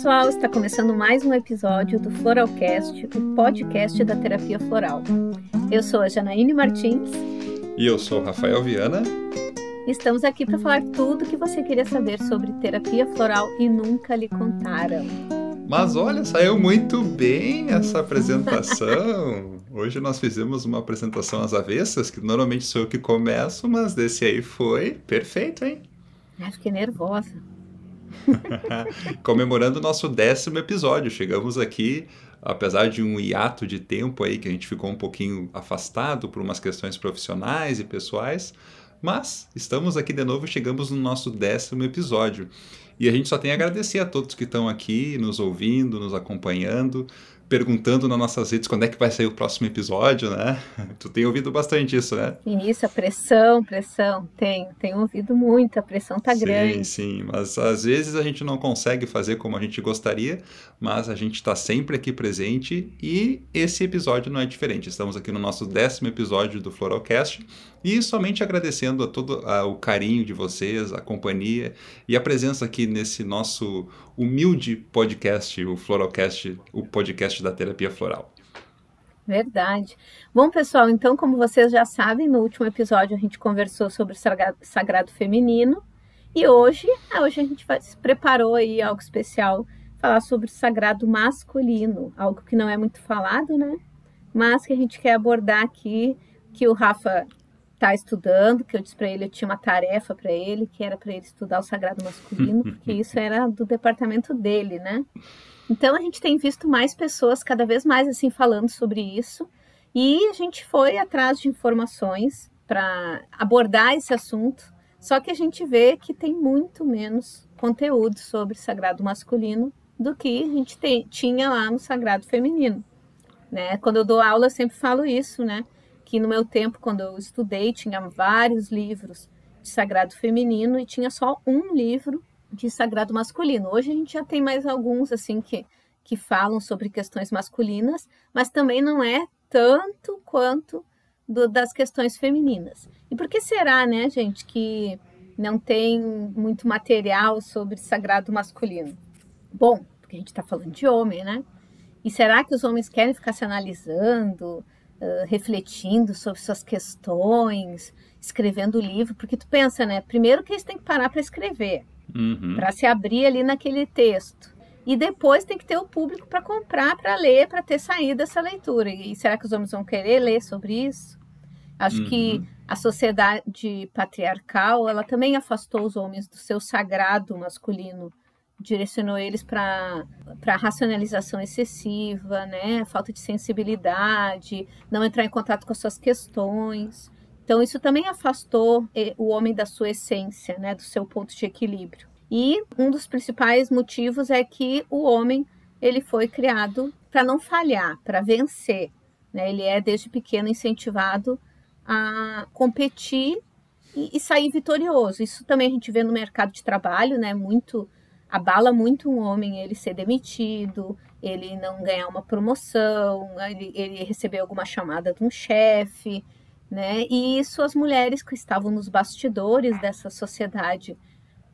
pessoal, está começando mais um episódio do Floralcast, o podcast da terapia floral. Eu sou a Janaíne Martins. E eu sou o Rafael Viana. Estamos aqui para falar tudo o que você queria saber sobre terapia floral e nunca lhe contaram. Mas olha, saiu muito bem essa apresentação. Hoje nós fizemos uma apresentação às avessas, que normalmente sou eu que começo, mas desse aí foi perfeito, hein? Ai, fiquei nervosa. Comemorando o nosso décimo episódio. Chegamos aqui, apesar de um hiato de tempo aí que a gente ficou um pouquinho afastado por umas questões profissionais e pessoais, mas estamos aqui de novo, chegamos no nosso décimo episódio. E a gente só tem a agradecer a todos que estão aqui, nos ouvindo, nos acompanhando perguntando nas nossas redes quando é que vai sair o próximo episódio, né? Tu tem ouvido bastante isso, né? Isso, a pressão, pressão, tenho, tenho ouvido muito, a pressão tá sim, grande. Sim, sim, mas às vezes a gente não consegue fazer como a gente gostaria, mas a gente está sempre aqui presente e esse episódio não é diferente. Estamos aqui no nosso décimo episódio do Floralcast e somente agradecendo a todo a, o carinho de vocês, a companhia e a presença aqui nesse nosso humilde podcast, o Floralcast, o podcast da terapia floral. Verdade. Bom, pessoal, então, como vocês já sabem, no último episódio a gente conversou sobre o sagrado feminino e hoje, ah, hoje a gente se preparou aí algo especial, falar sobre o sagrado masculino, algo que não é muito falado, né? Mas que a gente quer abordar aqui, que o Rafa está estudando, que eu disse para ele, eu tinha uma tarefa para ele, que era para ele estudar o sagrado masculino, porque isso era do departamento dele, né? Então a gente tem visto mais pessoas cada vez mais assim falando sobre isso, e a gente foi atrás de informações para abordar esse assunto, só que a gente vê que tem muito menos conteúdo sobre sagrado masculino do que a gente tinha lá no sagrado feminino, né? Quando eu dou aula eu sempre falo isso, né? Que no meu tempo, quando eu estudei, tinha vários livros de sagrado feminino e tinha só um livro de sagrado masculino. Hoje a gente já tem mais alguns assim que, que falam sobre questões masculinas, mas também não é tanto quanto do, das questões femininas. E por que será, né, gente, que não tem muito material sobre sagrado masculino? Bom, porque a gente está falando de homem, né? E será que os homens querem ficar se analisando? Refletindo sobre suas questões, escrevendo livro, porque tu pensa, né? Primeiro que eles têm que parar para escrever, uhum. para se abrir ali naquele texto. E depois tem que ter o público para comprar, para ler, para ter saído dessa leitura. E será que os homens vão querer ler sobre isso? Acho uhum. que a sociedade patriarcal, ela também afastou os homens do seu sagrado masculino direcionou eles para racionalização excessiva, né? falta de sensibilidade, não entrar em contato com as suas questões. Então, isso também afastou eh, o homem da sua essência, né? do seu ponto de equilíbrio. E um dos principais motivos é que o homem ele foi criado para não falhar, para vencer. Né? Ele é, desde pequeno, incentivado a competir e, e sair vitorioso. Isso também a gente vê no mercado de trabalho, né? muito abala muito um homem ele ser demitido, ele não ganhar uma promoção, ele, ele receber alguma chamada de um chefe, né? E isso as mulheres que estavam nos bastidores dessa sociedade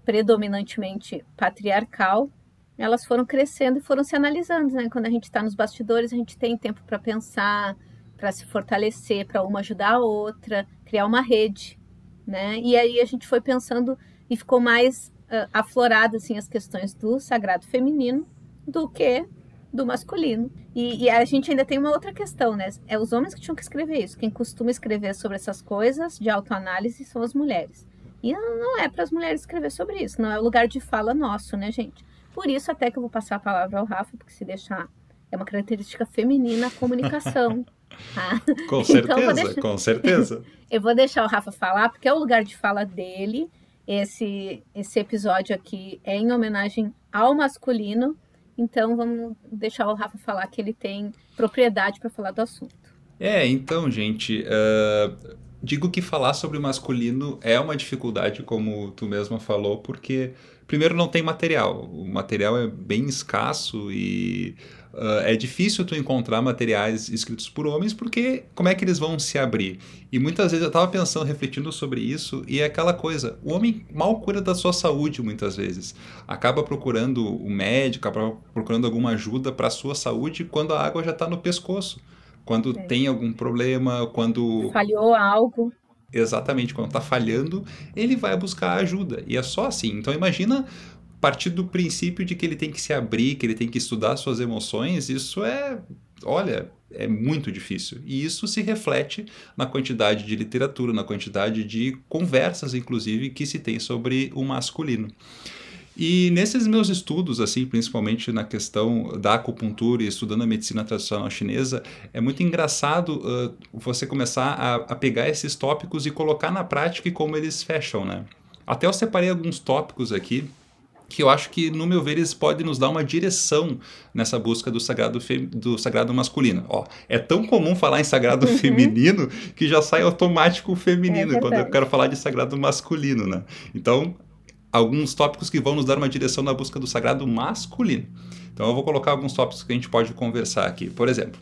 predominantemente patriarcal, elas foram crescendo e foram se analisando, né? Quando a gente está nos bastidores, a gente tem tempo para pensar, para se fortalecer, para uma ajudar a outra, criar uma rede, né? E aí a gente foi pensando e ficou mais uh, aflorado assim, as questões do sagrado feminino do que do masculino. E, e, a gente ainda tem uma outra questão, né? É os homens que tinham que escrever isso. Quem costuma escrever sobre essas coisas de autoanálise são as mulheres. E não é para as mulheres escrever sobre isso, não é o lugar de fala nosso, né, gente? Por isso, até que eu vou passar a palavra ao Rafa, porque se deixar. É uma característica feminina a comunicação. Tá? Com certeza, então, deixar... com certeza. eu vou deixar o Rafa falar, porque é o lugar de fala dele esse, esse episódio aqui é em homenagem ao masculino, então vamos deixar o Rafa falar que ele tem propriedade para falar do assunto. É, então, gente, uh, Digo que falar sobre o masculino é uma dificuldade, como tu mesma falou, porque primeiro não tem material. O material é bem escasso e uh, é difícil tu encontrar materiais escritos por homens, porque como é que eles vão se abrir? E muitas vezes eu estava pensando, refletindo sobre isso, e é aquela coisa, o homem mal cura da sua saúde muitas vezes. Acaba procurando o médico, acaba procurando alguma ajuda para a sua saúde quando a água já está no pescoço quando é. tem algum problema, quando. Falhou algo. Exatamente, quando está falhando, ele vai buscar ajuda. E é só assim. Então imagina partir do princípio de que ele tem que se abrir, que ele tem que estudar suas emoções, isso é, olha, é muito difícil. E isso se reflete na quantidade de literatura, na quantidade de conversas, inclusive, que se tem sobre o masculino. E nesses meus estudos, assim, principalmente na questão da acupuntura e estudando a medicina tradicional chinesa, é muito engraçado uh, você começar a, a, pegar esses tópicos e colocar na prática e como eles fecham, né? Até eu separei alguns tópicos aqui que eu acho que, no meu ver, eles podem nos dar uma direção nessa busca do sagrado, do sagrado masculino. Ó, é tão comum falar em sagrado uhum. feminino que já sai automático o feminino é quando eu quero falar de sagrado masculino, né? Então, alguns tópicos que vão nos dar uma direção na busca do sagrado masculino. Então eu vou colocar alguns tópicos que a gente pode conversar aqui. Por exemplo,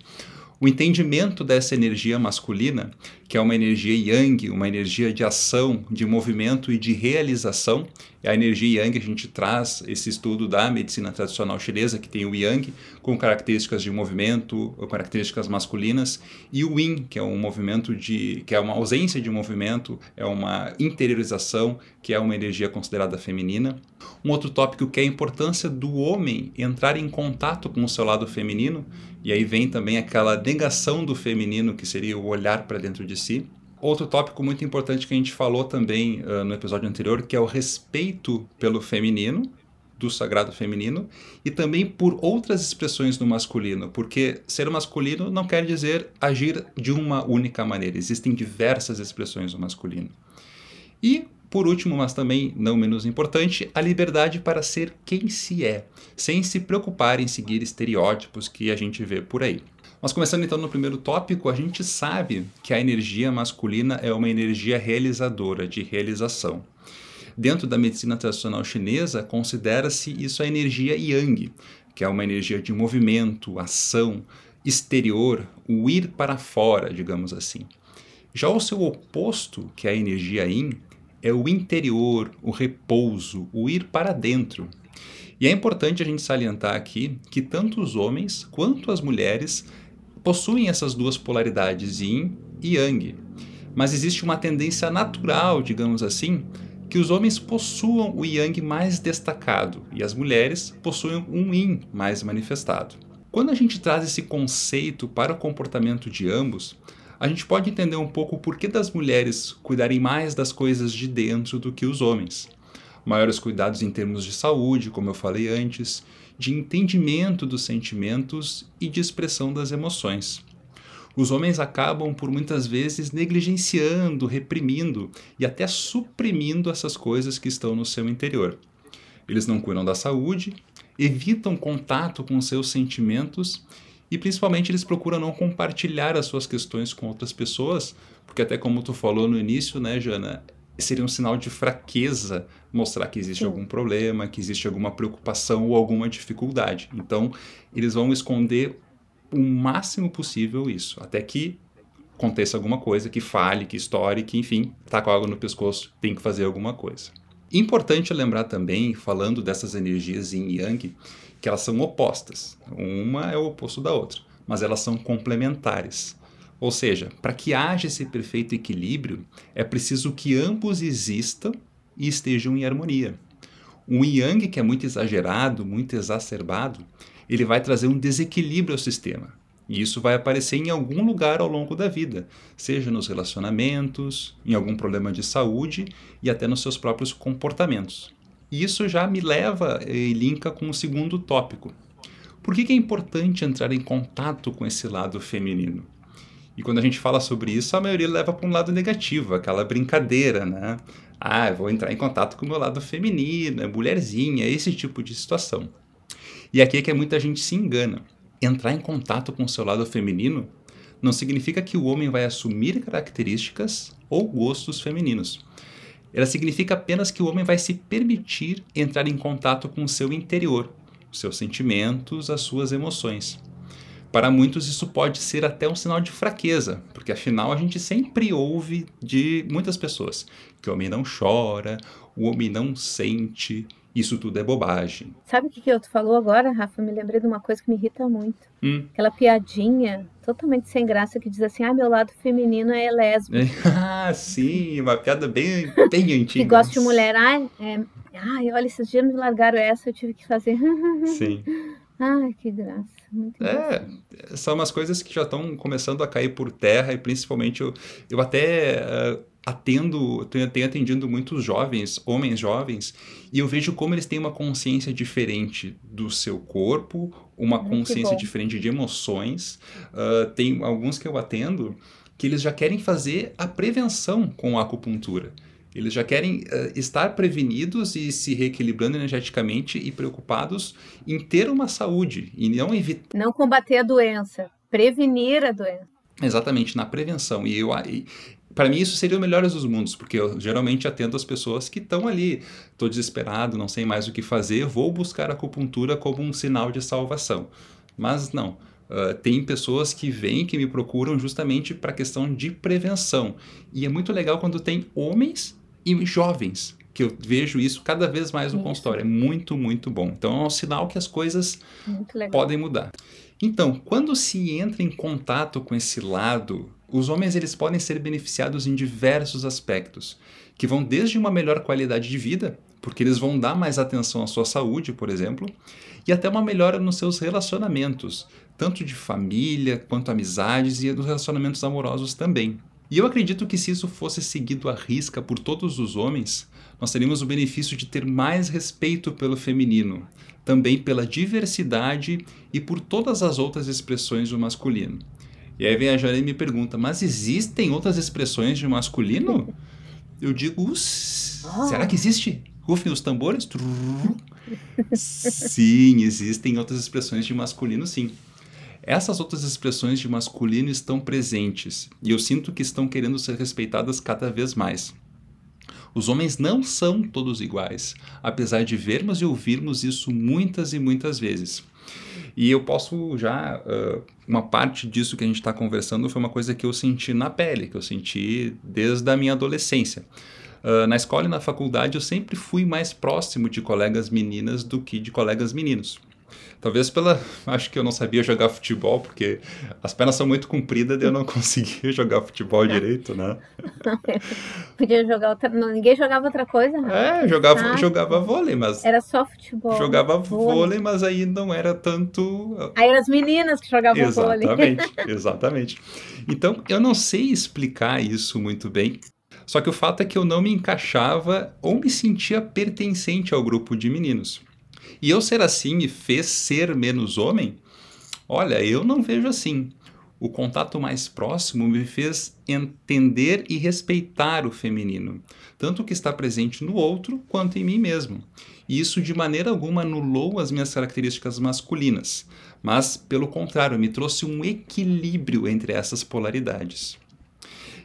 o entendimento dessa energia masculina, que é uma energia yang, uma energia de ação, de movimento e de realização, é a energia yang a gente traz esse estudo da medicina tradicional chinesa, que tem o yang com características de movimento, características masculinas, e o yin, que é um movimento de que é uma ausência de movimento, é uma interiorização, que é uma energia considerada feminina. Um outro tópico que é a importância do homem entrar em contato com o seu lado feminino, e aí vem também aquela negação do feminino, que seria o olhar para dentro de si. Outro tópico muito importante que a gente falou também uh, no episódio anterior, que é o respeito pelo feminino, do sagrado feminino, e também por outras expressões do masculino, porque ser masculino não quer dizer agir de uma única maneira, existem diversas expressões do masculino. E, por último, mas também não menos importante, a liberdade para ser quem se é, sem se preocupar em seguir estereótipos que a gente vê por aí. Mas começando então no primeiro tópico, a gente sabe que a energia masculina é uma energia realizadora, de realização. Dentro da medicina tradicional chinesa, considera-se isso a energia yang, que é uma energia de movimento, ação, exterior, o ir para fora, digamos assim. Já o seu oposto, que é a energia yin, é o interior, o repouso, o ir para dentro. E é importante a gente salientar aqui que tanto os homens quanto as mulheres possuem essas duas polaridades, yin e yang. Mas existe uma tendência natural, digamos assim, que os homens possuam o yang mais destacado e as mulheres possuem um yin mais manifestado. Quando a gente traz esse conceito para o comportamento de ambos, a gente pode entender um pouco o porquê das mulheres cuidarem mais das coisas de dentro do que os homens. Maiores cuidados em termos de saúde, como eu falei antes, de entendimento dos sentimentos e de expressão das emoções. Os homens acabam por muitas vezes negligenciando, reprimindo e até suprimindo essas coisas que estão no seu interior. Eles não cuidam da saúde, evitam contato com seus sentimentos e principalmente eles procuram não compartilhar as suas questões com outras pessoas, porque até como tu falou no início, né, Jana, seria um sinal de fraqueza mostrar que existe Sim. algum problema, que existe alguma preocupação ou alguma dificuldade. Então, eles vão esconder o máximo possível isso, até que aconteça alguma coisa, que fale, que estoure, que enfim, tá com água no pescoço, tem que fazer alguma coisa. Importante lembrar também, falando dessas energias yin e yang, que elas são opostas. Uma é o oposto da outra, mas elas são complementares. Ou seja, para que haja esse perfeito equilíbrio, é preciso que ambos existam e estejam em harmonia. Um yang que é muito exagerado, muito exacerbado, ele vai trazer um desequilíbrio ao sistema. E isso vai aparecer em algum lugar ao longo da vida, seja nos relacionamentos, em algum problema de saúde e até nos seus próprios comportamentos. E isso já me leva e linka com o segundo tópico. Por que, que é importante entrar em contato com esse lado feminino? E quando a gente fala sobre isso, a maioria leva para um lado negativo, aquela brincadeira, né? Ah, eu vou entrar em contato com o meu lado feminino, é mulherzinha, esse tipo de situação. E aqui é que muita gente se engana. Entrar em contato com o seu lado feminino não significa que o homem vai assumir características ou gostos femininos. Ela significa apenas que o homem vai se permitir entrar em contato com o seu interior, os seus sentimentos, as suas emoções. Para muitos, isso pode ser até um sinal de fraqueza, porque afinal a gente sempre ouve de muitas pessoas que o homem não chora, o homem não sente, isso tudo é bobagem. Sabe o que, que tu falou agora, Rafa? Eu me lembrei de uma coisa que me irrita muito. Hum. Aquela piadinha totalmente sem graça que diz assim: ah, meu lado feminino é lésbico. ah, sim, uma piada bem, bem antiga. que gosta de mulher. Ai, é... Ai, olha, esses dias me largaram essa, eu tive que fazer. sim. Ai, que graça. Muito é, são umas coisas que já estão começando a cair por terra e principalmente eu, eu até uh, atendo, tenho, tenho atendido muitos jovens, homens jovens, e eu vejo como eles têm uma consciência diferente do seu corpo, uma Muito consciência bom. diferente de emoções. Uh, tem alguns que eu atendo que eles já querem fazer a prevenção com a acupuntura. Eles já querem uh, estar prevenidos e se reequilibrando energeticamente e preocupados em ter uma saúde e não evitar. Não combater a doença, prevenir a doença. Exatamente, na prevenção. E eu, para mim isso seria o melhor dos mundos, porque eu geralmente atendo as pessoas que estão ali, estou desesperado, não sei mais o que fazer, vou buscar a acupuntura como um sinal de salvação. Mas não. Uh, tem pessoas que vêm, que me procuram justamente para a questão de prevenção. E é muito legal quando tem homens e jovens, que eu vejo isso cada vez mais no isso. consultório. É muito, muito bom. Então é um sinal que as coisas podem mudar. Então, quando se entra em contato com esse lado, os homens eles podem ser beneficiados em diversos aspectos, que vão desde uma melhor qualidade de vida, porque eles vão dar mais atenção à sua saúde, por exemplo, e até uma melhora nos seus relacionamentos, tanto de família quanto amizades e nos relacionamentos amorosos também. E eu acredito que se isso fosse seguido à risca por todos os homens, nós teríamos o benefício de ter mais respeito pelo feminino, também pela diversidade e por todas as outras expressões do masculino. E aí vem a Jane e me pergunta: mas existem outras expressões de masculino? Eu digo: será que existe? Rufem os tambores? sim, existem outras expressões de masculino, sim. Essas outras expressões de masculino estão presentes e eu sinto que estão querendo ser respeitadas cada vez mais. Os homens não são todos iguais, apesar de vermos e ouvirmos isso muitas e muitas vezes. E eu posso já. Uh, uma parte disso que a gente está conversando foi uma coisa que eu senti na pele, que eu senti desde a minha adolescência. Uh, na escola e na faculdade eu sempre fui mais próximo de colegas meninas do que de colegas meninos. Talvez pela. Acho que eu não sabia jogar futebol, porque as pernas são muito compridas e eu não conseguia jogar futebol direito, né? Podia jogar outra. Não, ninguém jogava outra coisa, né? É, jogava, ah, jogava vôlei, mas. Era só futebol. Jogava vôlei. vôlei, mas aí não era tanto. Aí eram as meninas que jogavam exatamente, vôlei. Exatamente, exatamente. Então, eu não sei explicar isso muito bem. Só que o fato é que eu não me encaixava ou me sentia pertencente ao grupo de meninos. E eu ser assim me fez ser menos homem? Olha, eu não vejo assim. O contato mais próximo me fez entender e respeitar o feminino, tanto o que está presente no outro quanto em mim mesmo. E isso de maneira alguma anulou as minhas características masculinas, mas, pelo contrário, me trouxe um equilíbrio entre essas polaridades.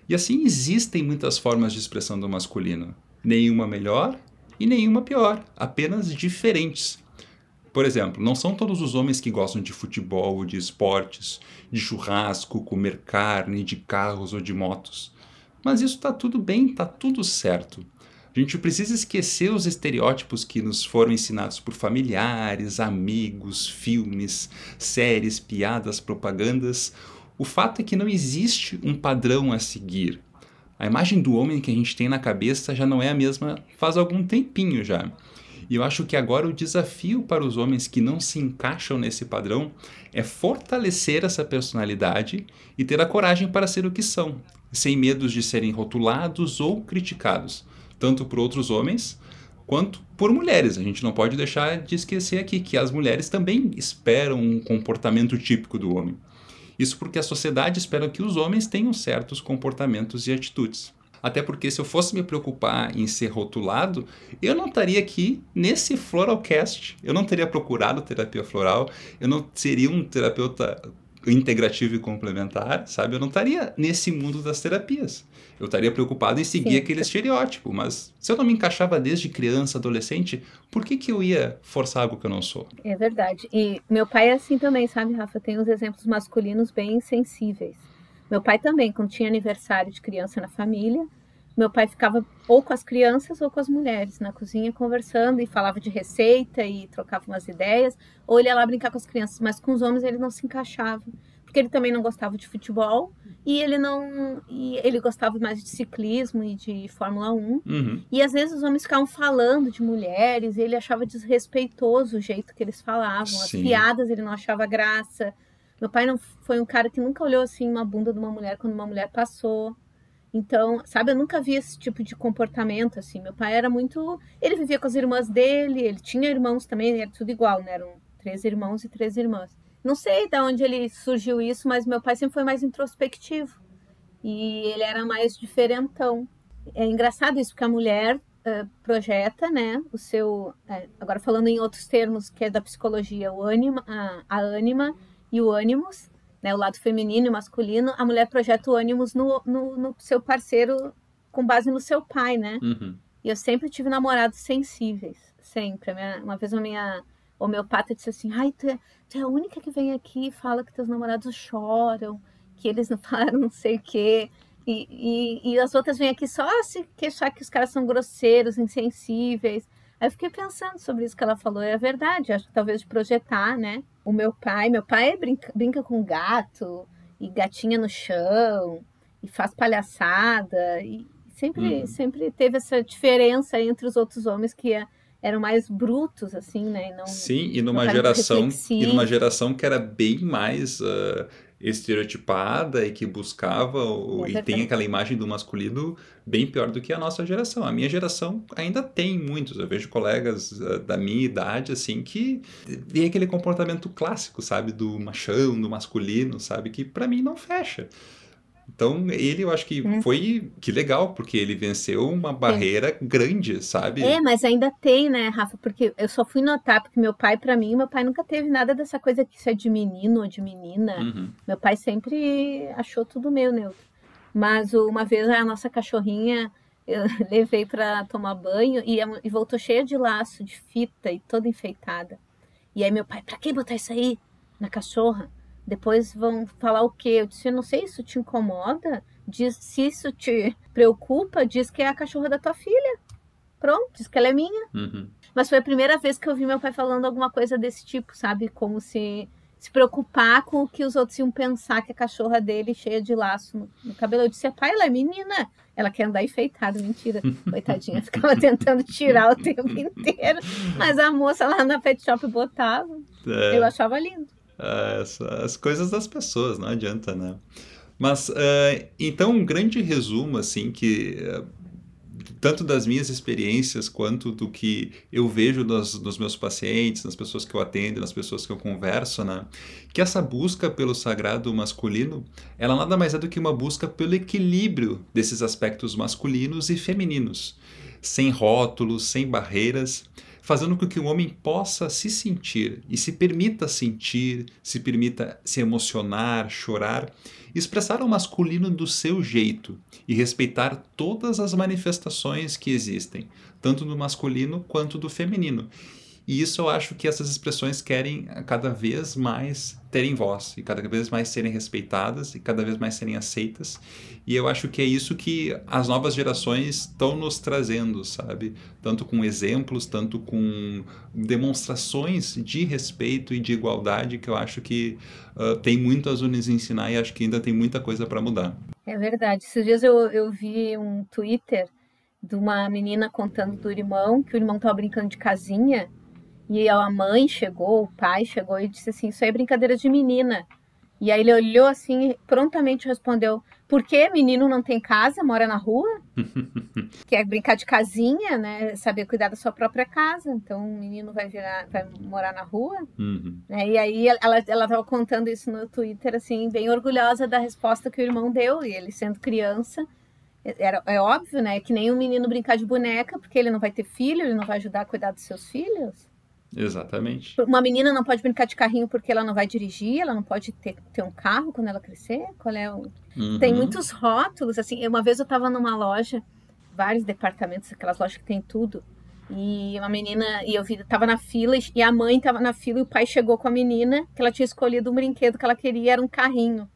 E assim existem muitas formas de expressão do masculino, nenhuma melhor e nenhuma pior, apenas diferentes. Por exemplo, não são todos os homens que gostam de futebol, de esportes, de churrasco, comer carne, de carros ou de motos. Mas isso está tudo bem, está tudo certo. A gente precisa esquecer os estereótipos que nos foram ensinados por familiares, amigos, filmes, séries, piadas, propagandas. O fato é que não existe um padrão a seguir. A imagem do homem que a gente tem na cabeça já não é a mesma faz algum tempinho já. E eu acho que agora o desafio para os homens que não se encaixam nesse padrão é fortalecer essa personalidade e ter a coragem para ser o que são, sem medos de serem rotulados ou criticados, tanto por outros homens quanto por mulheres. A gente não pode deixar de esquecer aqui que as mulheres também esperam um comportamento típico do homem. Isso porque a sociedade espera que os homens tenham certos comportamentos e atitudes. Até porque se eu fosse me preocupar em ser rotulado, eu não estaria aqui nesse Floralcast. Eu não teria procurado terapia floral, eu não seria um terapeuta integrativo e complementar, sabe? Eu não estaria nesse mundo das terapias. Eu estaria preocupado em seguir Sim. aquele estereótipo, mas se eu não me encaixava desde criança, adolescente, por que, que eu ia forçar algo que eu não sou? É verdade. E meu pai é assim também, sabe, Rafa? Tem uns exemplos masculinos bem sensíveis. Meu pai também, quando tinha aniversário de criança na família, meu pai ficava ou com as crianças ou com as mulheres na cozinha conversando e falava de receita e trocava umas ideias, ou ele ia lá brincar com as crianças, mas com os homens ele não se encaixava, porque ele também não gostava de futebol e ele não e ele gostava mais de ciclismo e de Fórmula 1. Uhum. E às vezes os homens ficavam falando de mulheres e ele achava desrespeitoso o jeito que eles falavam, Sim. as piadas ele não achava graça. Meu pai não foi um cara que nunca olhou assim uma bunda de uma mulher quando uma mulher passou. Então, sabe, eu nunca vi esse tipo de comportamento assim. Meu pai era muito, ele vivia com as irmãs dele, ele tinha irmãos também, era tudo igual, né? Eram três irmãos e três irmãs. Não sei de onde ele surgiu isso, mas meu pai sempre foi mais introspectivo. E ele era mais diferentão. É engraçado isso, porque a mulher uh, projeta, né, o seu... Uh, agora falando em outros termos, que é da psicologia, o ânima, a, a ânima e o ânimos, né, o lado feminino e masculino, a mulher projeta o ânimos no, no, no seu parceiro com base no seu pai, né? Uhum. E eu sempre tive namorados sensíveis, sempre. Minha, uma vez a minha homeopata disse assim, ai, tu é, tu é a única que vem aqui e fala que teus namorados choram, que eles não falaram não sei o quê. E, e, e, as outras vêm aqui só se queixar que os caras são grosseiros, insensíveis. Aí eu fiquei pensando sobre isso que ela falou, é verdade, acho que talvez de projetar, né? O meu pai, meu pai brinca, brinca com gato, e gatinha no chão, e faz palhaçada, e sempre, hum. sempre teve essa diferença entre os outros homens que é eram mais brutos, assim, né? Não, Sim, e numa geração e numa geração que era bem mais uh, estereotipada e que buscava o, é e tem aquela imagem do masculino bem pior do que a nossa geração. A minha geração ainda tem muitos. Eu vejo colegas uh, da minha idade assim que tem aquele comportamento clássico, sabe, do machão, do masculino, sabe, que para mim não fecha. Então, ele eu acho que é. foi que legal, porque ele venceu uma barreira é. grande, sabe? É, mas ainda tem, né, Rafa? Porque eu só fui notar, porque meu pai, para mim, meu pai nunca teve nada dessa coisa que isso é de menino ou de menina. Uhum. Meu pai sempre achou tudo meio neutro. Mas uma vez a nossa cachorrinha eu levei para tomar banho e, e voltou cheia de laço, de fita e toda enfeitada. E aí meu pai, pra que botar isso aí na cachorra? Depois vão falar o quê? Eu disse, eu não sei, isso te incomoda? Diz, se isso te preocupa, diz que é a cachorra da tua filha. Pronto, diz que ela é minha. Uhum. Mas foi a primeira vez que eu vi meu pai falando alguma coisa desse tipo, sabe? Como se se preocupar com o que os outros iam pensar que a cachorra dele cheia de laço no, no cabelo. Eu disse, pai, ela é menina. Ela quer andar enfeitada. Mentira. Coitadinha, ficava tentando tirar o tempo inteiro. Mas a moça lá na pet shop botava. É. Eu achava lindo. Ah, as coisas das pessoas, não adianta, né? Mas, uh, então, um grande resumo, assim, que uh, tanto das minhas experiências quanto do que eu vejo nos, nos, meus pacientes, nas pessoas que eu atendo, nas pessoas que eu converso, né? Que essa busca pelo sagrado masculino, ela nada mais é do que uma busca pelo equilíbrio desses aspectos masculinos e femininos, sem rótulos, sem barreiras, fazendo com que o homem possa se sentir e se permita sentir, se permita se emocionar, chorar, expressar o masculino do seu jeito e respeitar todas as manifestações que existem, tanto do masculino quanto do feminino. E isso eu acho que essas expressões querem cada vez mais terem voz e cada vez mais serem respeitadas e cada vez mais serem aceitas. E eu acho que é isso que as novas gerações estão nos trazendo, sabe? Tanto com exemplos, tanto com demonstrações de respeito e de igualdade que eu acho que uh, tem muito a nos ensinar e acho que ainda tem muita coisa para mudar. É verdade. Esses dias eu, eu vi um Twitter de uma menina contando do irmão, que o irmão estava brincando de casinha e a mãe chegou, o pai chegou e disse assim: Isso aí é brincadeira de menina. E aí ele olhou assim e prontamente respondeu: Por que menino não tem casa, mora na rua? Quer brincar de casinha, né? Saber cuidar da sua própria casa. Então o menino vai virar, vai morar na rua. Uhum. Né? E aí ela ela estava contando isso no Twitter, assim, bem orgulhosa da resposta que o irmão deu. E ele sendo criança, era, é óbvio, né? Que nem um menino brincar de boneca, porque ele não vai ter filho, ele não vai ajudar a cuidar dos seus filhos. Exatamente. Uma menina não pode brincar de carrinho porque ela não vai dirigir, ela não pode ter, ter um carro quando ela crescer. Qual é o... Uhum. Tem muitos rótulos, assim. Uma vez eu estava numa loja, vários departamentos, aquelas lojas que tem tudo. E uma menina, e eu vi, tava na fila, e a mãe tava na fila, e o pai chegou com a menina, que ela tinha escolhido um brinquedo que ela queria, era um carrinho.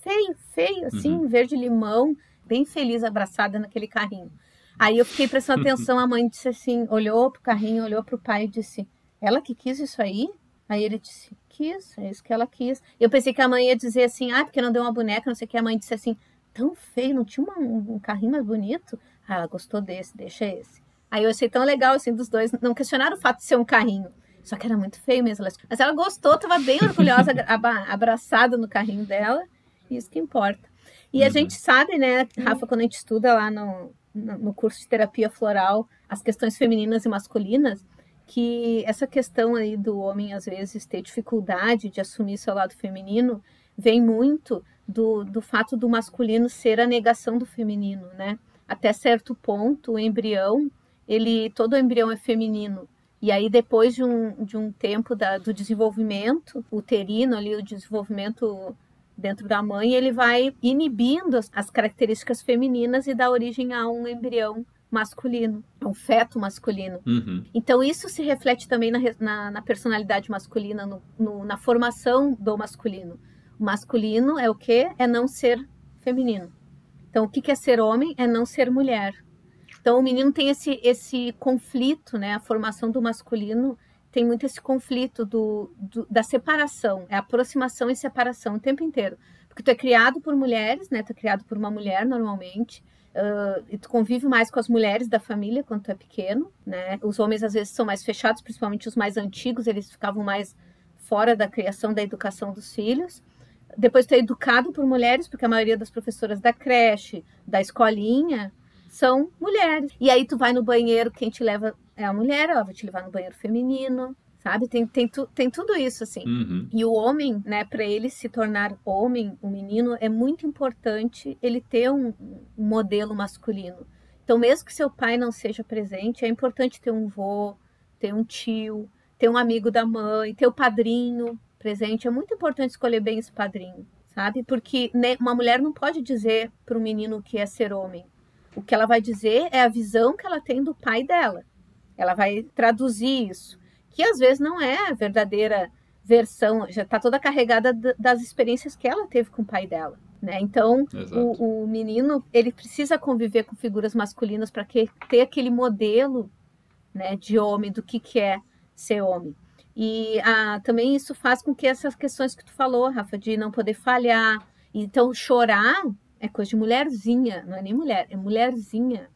Feio, feio, assim, uhum. verde limão, bem feliz, abraçada naquele carrinho. Aí eu fiquei prestando atenção, a mãe disse assim, olhou pro carrinho, olhou pro pai e disse, ela que quis isso aí? Aí ele disse, quis, é isso que ela quis. Eu pensei que a mãe ia dizer assim, ah, porque não deu uma boneca, não sei o que. A mãe disse assim, tão feio, não tinha uma, um carrinho mais bonito? Ah, ela gostou desse, deixa esse. Aí eu achei tão legal, assim, dos dois, não questionaram o fato de ser um carrinho. Só que era muito feio mesmo. Mas ela gostou, tava bem orgulhosa, abraçada no carrinho dela. Isso que importa. E uhum. a gente sabe, né, Rafa, quando a gente estuda lá no, no curso de terapia floral, as questões femininas e masculinas, que essa questão aí do homem às vezes ter dificuldade de assumir seu lado feminino vem muito do, do fato do masculino ser a negação do feminino, né? Até certo ponto, o embrião, ele todo embrião é feminino. E aí, depois de um, de um tempo da, do desenvolvimento uterino, ali, o desenvolvimento dentro da mãe, ele vai inibindo as, as características femininas e dá origem a um embrião masculino, um feto masculino. Uhum. Então, isso se reflete também na, na, na personalidade masculina, no, no, na formação do masculino. O masculino é o que? É não ser feminino. Então, o que é ser homem? É não ser mulher. Então, o menino tem esse, esse conflito, né? A formação do masculino tem muito esse conflito do, do, da separação, é aproximação e separação o tempo inteiro. Porque tu é criado por mulheres, né? Tu é criado por uma mulher normalmente. Uh, e tu convive mais com as mulheres da família quando tu é pequeno, né? Os homens às vezes são mais fechados, principalmente os mais antigos, eles ficavam mais fora da criação, da educação dos filhos. Depois tu é educado por mulheres, porque a maioria das professoras da creche, da escolinha, são mulheres. E aí tu vai no banheiro, quem te leva é a mulher, ela vai te levar no banheiro feminino, sabe? Tem, tem, tu, tem tudo isso, assim. Uhum. E o homem, né, para ele se tornar homem, o um menino, é muito importante ele ter um, um, modelo masculino. Então, mesmo que seu pai não seja presente, é importante ter um vô, ter um tio, ter um amigo da mãe, ter o padrinho presente. É muito importante escolher bem esse padrinho, sabe? Porque né, uma mulher não pode dizer para o menino que é ser homem. O que ela vai dizer é a visão que ela tem do pai dela. Ela vai traduzir isso que às vezes não é a verdadeira versão, já está toda carregada das experiências que ela teve com o pai dela. Né? Então, o, o, menino ele precisa conviver com figuras masculinas para ter aquele modelo né, de homem, do que, que é ser homem. E ah, também isso faz com que essas questões que tu falou, Rafa, de não poder falhar. Então, chorar é coisa de mulherzinha, não é nem mulher, é mulherzinha.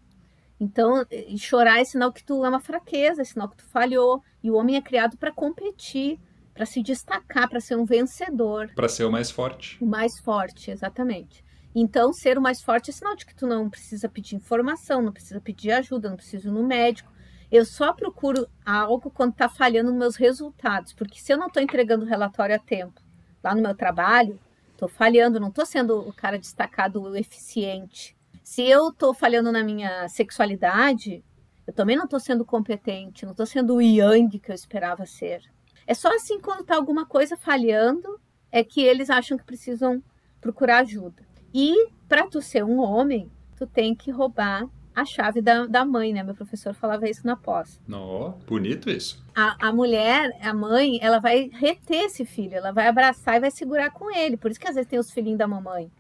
Então, chorar é sinal que tu é uma fraqueza, é sinal que tu falhou. E o homem é criado para competir, para se destacar, para ser um vencedor. Para ser o mais forte. O mais forte, exatamente. Então, ser o mais forte é sinal de que tu não precisa pedir informação, não precisa pedir ajuda, não precisa ir no médico. Eu só procuro algo quando está falhando nos meus resultados, porque se eu não estou entregando o relatório a tempo lá no meu trabalho, estou falhando, não estou sendo o cara destacado, o eficiente. Se eu estou falhando na minha sexualidade, eu também não estou sendo competente, não estou sendo o yang que eu esperava ser. É só assim quando está alguma coisa falhando é que eles acham que precisam procurar ajuda. E para tu ser um homem, tu tem que roubar a chave da, da mãe, né? Meu professor falava isso na pós. Não, bonito isso. A, a mulher, a mãe, ela vai reter esse filho, ela vai abraçar e vai segurar com ele. Por isso que às vezes tem os filhinhos da mamãe.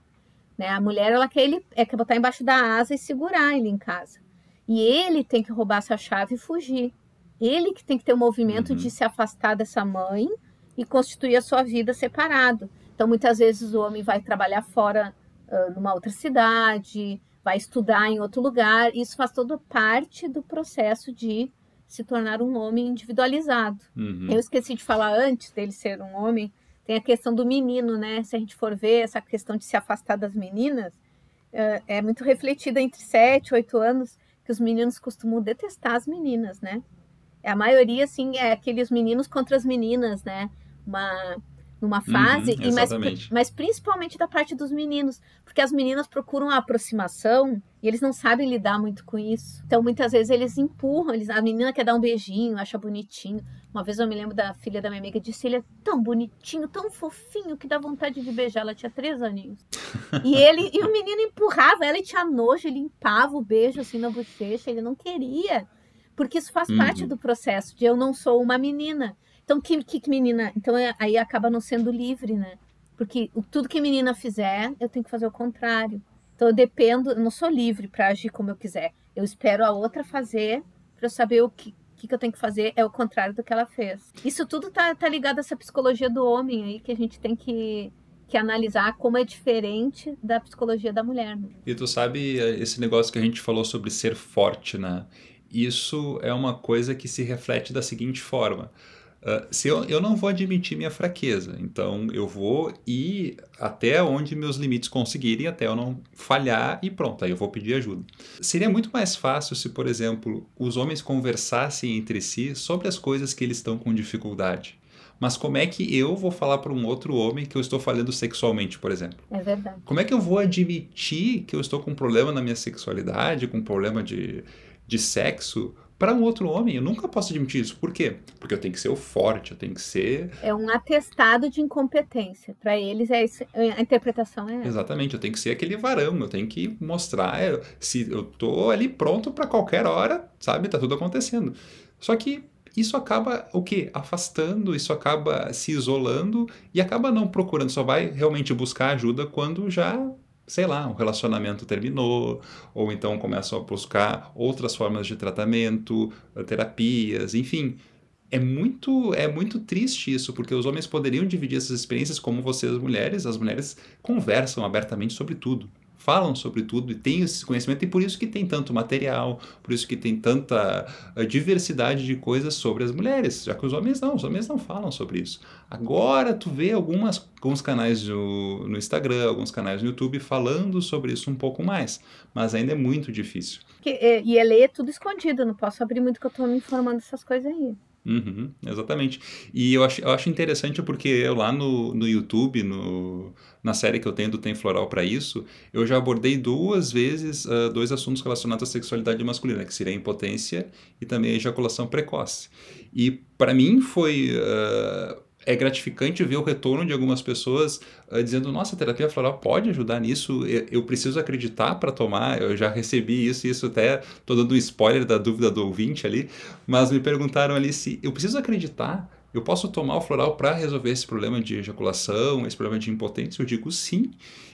Né? A mulher ela quer ele é quer botar embaixo da asa e segurar ele em casa. E ele tem que roubar essa chave e fugir. Ele que tem que ter o movimento uhum. de se afastar dessa mãe e constituir a sua vida separado. Então, muitas vezes o homem vai trabalhar fora, uh, numa outra cidade, vai estudar em outro lugar. Isso faz toda parte do processo de se tornar um homem individualizado. Uhum. Eu esqueci de falar antes dele ser um homem tem a questão do menino, né? Se a gente for ver essa questão de se afastar das meninas, é, é muito refletida entre 7 e 8 anos, que os meninos costumam detestar as meninas, né? A maioria, assim, é aqueles meninos contra as meninas, né? Uma, numa fase, uhum, e mas, mas principalmente da parte dos meninos, porque as meninas procuram a aproximação e eles não sabem lidar muito com isso. Então, muitas vezes eles empurram, eles, a menina quer dar um beijinho, acha bonitinho. Uma vez eu me lembro da filha da minha amiga, disse: ele é tão bonitinho, tão fofinho, que dá vontade de beijar. Ela tinha três aninhos. e ele e o menino empurrava ela e tinha nojo, ele limpava o beijo assim na bochecha, ele não queria. Porque isso faz uhum. parte do processo de eu não sou uma menina. Então, que, que menina. Então, é, aí acaba não sendo livre, né? Porque tudo que menina fizer, eu tenho que fazer o contrário. Então, eu dependo, eu não sou livre para agir como eu quiser. Eu espero a outra fazer para eu saber o que, que, que eu tenho que fazer. É o contrário do que ela fez. Isso tudo tá, tá ligado a essa psicologia do homem aí que a gente tem que, que analisar como é diferente da psicologia da mulher. Né? E tu sabe esse negócio que a gente falou sobre ser forte, né? Isso é uma coisa que se reflete da seguinte forma Uh, se eu, eu não vou admitir minha fraqueza, então eu vou ir até onde meus limites conseguirem, até eu não falhar e pronto, aí eu vou pedir ajuda. Seria muito mais fácil se, por exemplo, os homens conversassem entre si sobre as coisas que eles estão com dificuldade. Mas como é que eu vou falar para um outro homem que eu estou falhando sexualmente, por exemplo? É verdade. Como é que eu vou admitir que eu estou com um problema na minha sexualidade, com um problema de, de sexo, para um outro homem, eu nunca posso admitir isso. Por quê? Porque eu tenho que ser o forte, eu tenho que ser. É um atestado de incompetência. Para eles, é isso, a interpretação é. Exatamente, eu tenho que ser aquele varão, eu tenho que mostrar se eu tô ali pronto para qualquer hora, sabe? Tá tudo acontecendo. Só que isso acaba o quê? Afastando, isso acaba se isolando e acaba não procurando, só vai realmente buscar ajuda quando já sei lá, o relacionamento terminou, ou então começam a buscar outras formas de tratamento, terapias, enfim. É muito, é muito triste isso, porque os homens poderiam dividir essas experiências como vocês, mulheres. As mulheres conversam abertamente sobre tudo falam sobre tudo e têm esse conhecimento, e por isso que tem tanto material, por isso que tem tanta uh, diversidade de coisas sobre as mulheres, já que os homens não, os homens não falam sobre isso. Agora tu vê algumas, alguns canais no, no Instagram, alguns canais no YouTube falando sobre isso um pouco mais, mas ainda é muito difícil. Que, e, e ele é tudo escondido, não posso abrir muito que eu estou me informando dessas coisas aí. Uhum, exatamente. E eu acho, eu acho interessante porque eu lá no, no YouTube, no, na série que eu tenho do Tem Floral para isso, eu já abordei duas vezes uh, dois assuntos relacionados à sexualidade masculina, que seria a impotência e também a ejaculação precoce. E para mim foi. Uh, é gratificante ver o retorno de algumas pessoas uh, dizendo: nossa, a terapia floral pode ajudar nisso, eu, eu preciso acreditar para tomar. Eu já recebi isso, isso até estou dando um spoiler da dúvida do ouvinte ali, mas me perguntaram ali se eu preciso acreditar. Eu posso tomar o floral para resolver esse problema de ejaculação, esse problema de impotência? Eu digo sim.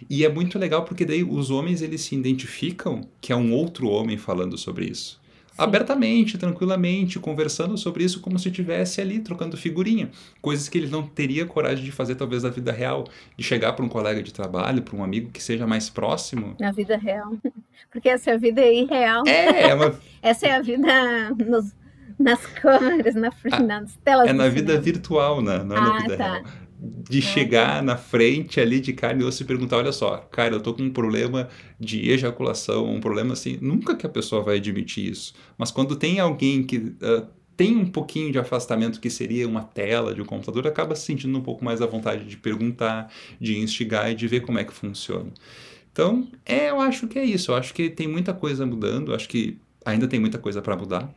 E é muito legal porque daí os homens eles se identificam que é um outro homem falando sobre isso abertamente, tranquilamente, conversando sobre isso como se estivesse ali trocando figurinha. Coisas que ele não teria coragem de fazer, talvez, na vida real. De chegar para um colega de trabalho, para um amigo que seja mais próximo. Na vida real. Porque essa é a vida irreal. É, é uma... essa é a vida nos, nas câmeras, na, ah, nas telas. É na vida virtual, né? não é ah, na vida tá. real de chegar na frente ali de carne e osso e perguntar, olha só, cara, eu tô com um problema de ejaculação, um problema assim, nunca que a pessoa vai admitir isso. Mas quando tem alguém que uh, tem um pouquinho de afastamento que seria uma tela de um computador, acaba se sentindo um pouco mais à vontade de perguntar, de instigar e de ver como é que funciona. Então, é, eu acho que é isso. Eu acho que tem muita coisa mudando, eu acho que ainda tem muita coisa para mudar.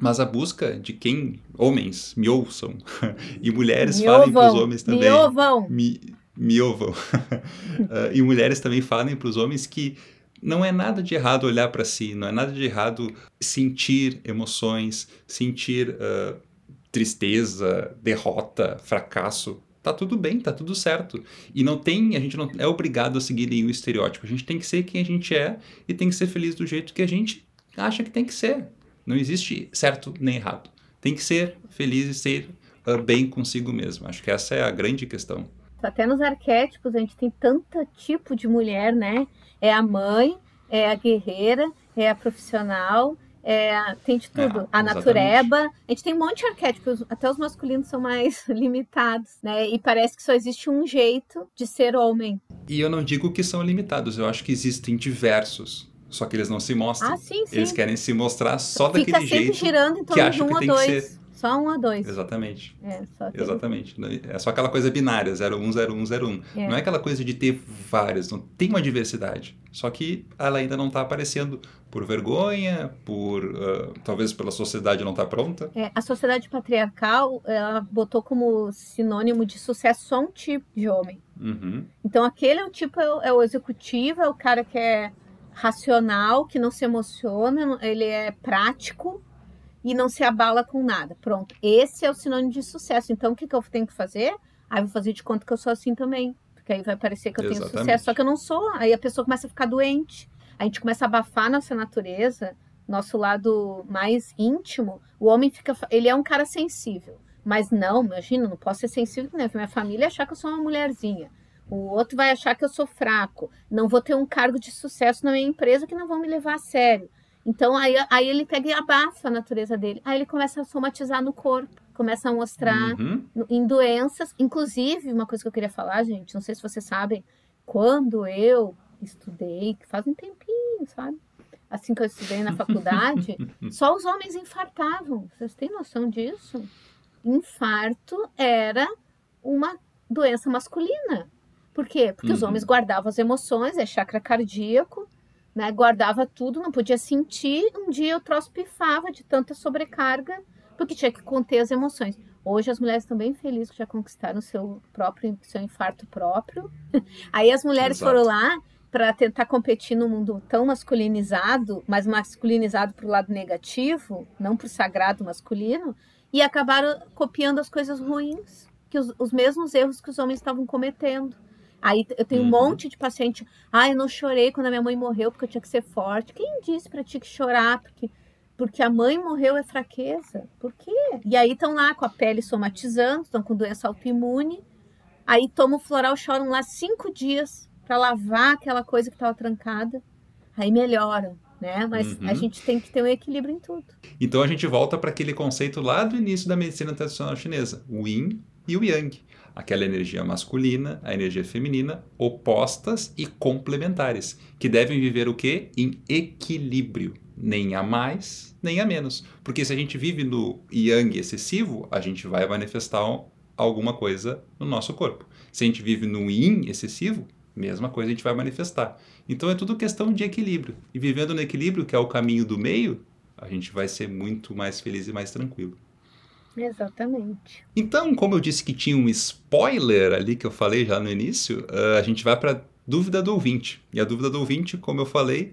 Mas a busca de quem homens me ouçam e mulheres me falem para os homens também. Me ouvam! Me, me ouvam. uh, e mulheres também falem para os homens que não é nada de errado olhar para si, não é nada de errado sentir emoções, sentir uh, tristeza, derrota, fracasso. Tá tudo bem, tá tudo certo. E não tem, a gente não é obrigado a seguir nenhum estereótipo. A gente tem que ser quem a gente é e tem que ser feliz do jeito que a gente acha que tem que ser. Não existe certo nem errado. Tem que ser feliz e ser uh, bem consigo mesmo. Acho que essa é a grande questão. Até nos arquétipos a gente tem tanto tipo de mulher, né? É a mãe, é a guerreira, é a profissional, é, tem de tudo. É, a natureba. A gente tem um monte de arquétipos, até os masculinos são mais limitados, né? E parece que só existe um jeito de ser homem. E eu não digo que são limitados, eu acho que existem diversos. Só que eles não se mostram. Ah, sim, sim. Eles querem se mostrar só Fica daquele jeito girando em torno que acha que tem dois. que ser. Só um ou dois. Exatamente. É, só tem... Exatamente. É só aquela coisa binária, 010101. É. Não é aquela coisa de ter várias, não tem uma diversidade. Só que ela ainda não está aparecendo por vergonha, por uh, talvez pela sociedade não estar tá pronta. É, a sociedade patriarcal ela botou como sinônimo de sucesso só um tipo de homem. Uhum. Então aquele é o tipo é o, é o executivo, é o cara que é racional, que não se emociona, ele é prático e não se abala com nada. Pronto, esse é o sinônimo de sucesso. Então, o que, que eu tenho que fazer? Aí, vou fazer de conta que eu sou assim também. Porque aí vai parecer que eu Exatamente. tenho sucesso, só que eu não sou. Aí a pessoa começa a ficar doente. A gente começa a abafar nossa natureza, nosso lado mais íntimo. O homem fica. Ele é um cara sensível. Mas não, imagina, não posso ser sensível, né? Minha família achar que eu sou uma mulherzinha. O outro vai achar que eu sou fraco. Não vou ter um cargo de sucesso na minha empresa que não vão me levar a sério. Então aí, aí ele pega e abafa a natureza dele. Aí ele começa a somatizar no corpo, começa a mostrar uhum. em doenças. Inclusive, uma coisa que eu queria falar, gente, não sei se vocês sabem, quando eu estudei, que faz um tempinho, sabe? Assim que eu estudei na faculdade, só os homens infartavam. Vocês têm noção disso? Infarto era uma doença masculina. Por quê? Porque uhum. os homens guardavam as emoções, é chakra cardíaco, né? Guardava tudo, não podia sentir. Um dia o troço pifava de tanta sobrecarga, porque tinha que conter as emoções. Hoje as mulheres estão bem felizes que já conquistaram seu próprio seu infarto próprio. Aí as mulheres Exato. foram lá para tentar competir no mundo tão masculinizado, mas masculinizado para o lado negativo, não para o sagrado masculino, e acabaram copiando as coisas ruins, que os, os mesmos erros que os homens estavam cometendo. Aí eu tenho uhum. um monte de paciente. Ah, eu não chorei quando a minha mãe morreu porque eu tinha que ser forte. Quem disse para ti que chorar? Porque, porque a mãe morreu é fraqueza. Por quê? E aí estão lá com a pele somatizando, estão com doença autoimune. Aí tomam floral, choram lá cinco dias para lavar aquela coisa que estava trancada. Aí melhoram. Né? Mas uhum. a gente tem que ter um equilíbrio em tudo. Então a gente volta para aquele conceito lá do início da medicina tradicional chinesa, o yin e o yang aquela energia masculina, a energia feminina, opostas e complementares, que devem viver o quê? Em equilíbrio, nem a mais, nem a menos. Porque se a gente vive no yang excessivo, a gente vai manifestar alguma coisa no nosso corpo. Se a gente vive no yin excessivo, mesma coisa a gente vai manifestar. Então é tudo questão de equilíbrio. E vivendo no equilíbrio, que é o caminho do meio, a gente vai ser muito mais feliz e mais tranquilo. Exatamente. Então, como eu disse que tinha um spoiler ali que eu falei já no início, uh, a gente vai para dúvida do ouvinte. E a dúvida do ouvinte, como eu falei,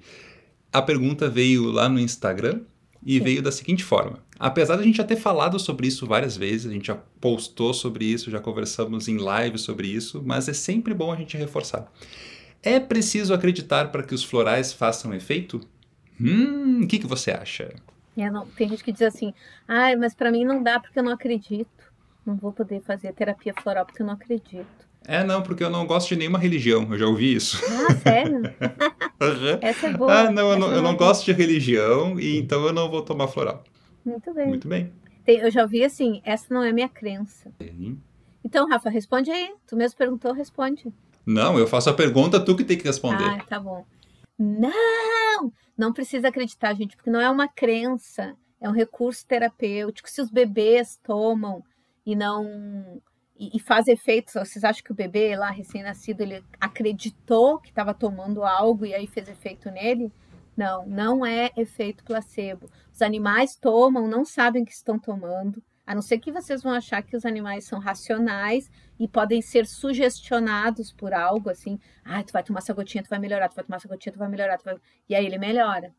a pergunta veio lá no Instagram e Sim. veio da seguinte forma. Apesar de a gente já ter falado sobre isso várias vezes, a gente já postou sobre isso, já conversamos em live sobre isso, mas é sempre bom a gente reforçar. É preciso acreditar para que os florais façam efeito? Hum, o que, que você acha? É, não, tem gente que diz assim, ai, mas para mim não dá porque eu não acredito. Não vou poder fazer terapia floral porque eu não acredito. É, não, porque eu não gosto de nenhuma religião, eu já ouvi isso. Ah, sério? uhum. Essa é boa. Ah, não, eu não, eu não é gosto de religião e então eu não vou tomar floral. Muito bem. Muito bem. Tem, eu já ouvi assim, essa não é minha crença. Sim. Então, Rafa, responde aí. Tu mesmo perguntou, responde. Não, eu faço a pergunta, tu que tem que responder. Ah, tá bom. Não! Não precisa acreditar, gente, porque não é uma crença, é um recurso terapêutico. Se os bebês tomam e não. E, faz efeito, vocês acham que o bebê lá, recém-nascido, ele acreditou que estava tomando algo e aí fez efeito nele? Não, não é efeito placebo. Os animais tomam, não sabem que estão tomando. A não ser que vocês vão achar que os animais são racionais e podem ser sugestionados por algo assim. Ah, tu vai tomar essa gotinha, tu vai melhorar, tu vai tomar essa gotinha, tu vai melhorar. Tu vai... E aí ele melhora.